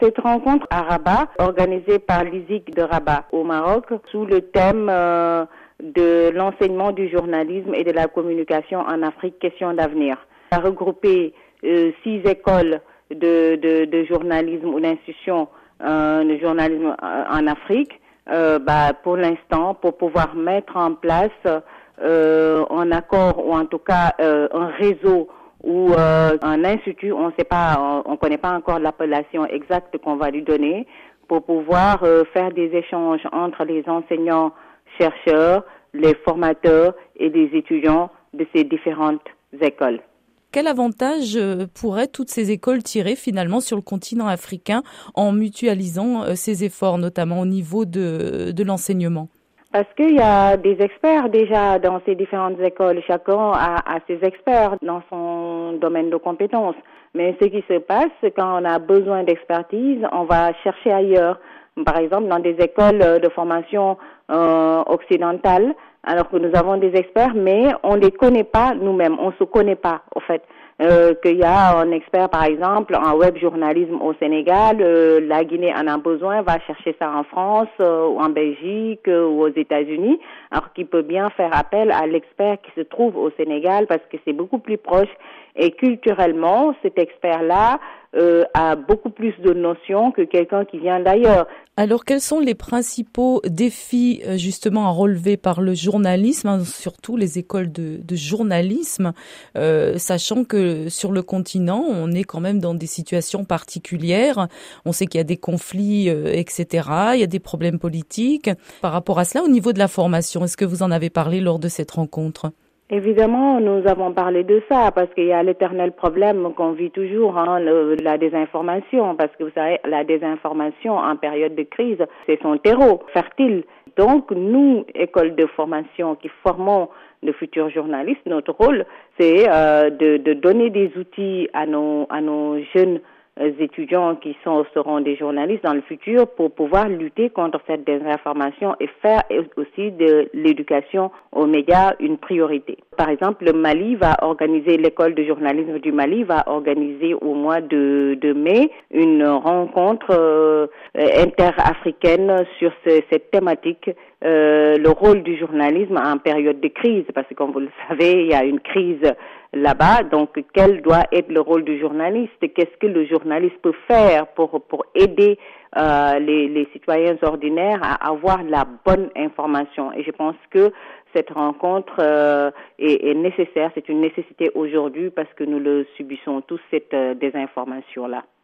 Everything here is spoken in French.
Cette rencontre à Rabat, organisée par l'ISIC de Rabat au Maroc, sous le thème euh, de l'enseignement du journalisme et de la communication en Afrique, question d'avenir, a regroupé euh, six écoles de, de, de journalisme ou d'institutions euh, de journalisme en Afrique, bah, pour l'instant, pour pouvoir mettre en place un accord ou en tout cas un réseau ou euh, un institut, on ne sait pas, on ne connaît pas encore l'appellation exacte qu'on va lui donner, pour pouvoir euh, faire des échanges entre les enseignants, chercheurs, les formateurs et les étudiants de ces différentes écoles. Quel avantage euh, pourraient toutes ces écoles tirer finalement sur le continent africain en mutualisant ces efforts, notamment au niveau de, de l'enseignement? Parce qu'il y a des experts déjà dans ces différentes écoles? Chacun a, ses experts dans son domaine de compétences. Mais ce qui se passe, quand on a besoin d'expertise, on va chercher ailleurs. Par exemple, dans des écoles de formation euh, occidentale, alors que nous avons des experts, mais on ne les connaît pas nous-mêmes, on ne se connaît pas, au fait euh, qu'il y a un expert, par exemple, en web journalisme au Sénégal, euh, la Guinée en a besoin, va chercher ça en France euh, ou en Belgique euh, ou aux États-Unis, alors qu'il peut bien faire appel à l'expert qui se trouve au Sénégal parce que c'est beaucoup plus proche. Et culturellement, cet expert-là euh, a beaucoup plus de notions que quelqu'un qui vient d'ailleurs. Alors, quels sont les principaux défis euh, justement à relever par le journalisme, hein, surtout les écoles de, de journalisme, euh, sachant que sur le continent, on est quand même dans des situations particulières. On sait qu'il y a des conflits, euh, etc. Il y a des problèmes politiques. Par rapport à cela, au niveau de la formation, est-ce que vous en avez parlé lors de cette rencontre? Évidemment, nous avons parlé de ça parce qu'il y a l'éternel problème qu'on vit toujours, hein, la désinformation, parce que vous savez, la désinformation en période de crise, c'est son terreau fertile. Donc, nous, école de formation qui formons de futurs journalistes, notre rôle, c'est euh, de, de, donner des outils à nos, à nos jeunes étudiants qui sont, seront des journalistes dans le futur pour pouvoir lutter contre cette désinformation et faire aussi de l'éducation aux médias une priorité. Par exemple, le Mali va organiser, l'école de journalisme du Mali va organiser au mois de, mai une rencontre euh, interafricaine sur ce, cette thématique euh, le rôle du journalisme en période de crise, parce que comme vous le savez, il y a une crise là-bas. Donc, quel doit être le rôle du journaliste? Qu'est-ce que le journaliste peut faire pour pour aider euh, les, les citoyens ordinaires à avoir la bonne information? Et je pense que cette rencontre euh, est, est, nécessaire. C'est une nécessité aujourd'hui parce que nous le subissons tous cette euh, désinformation là.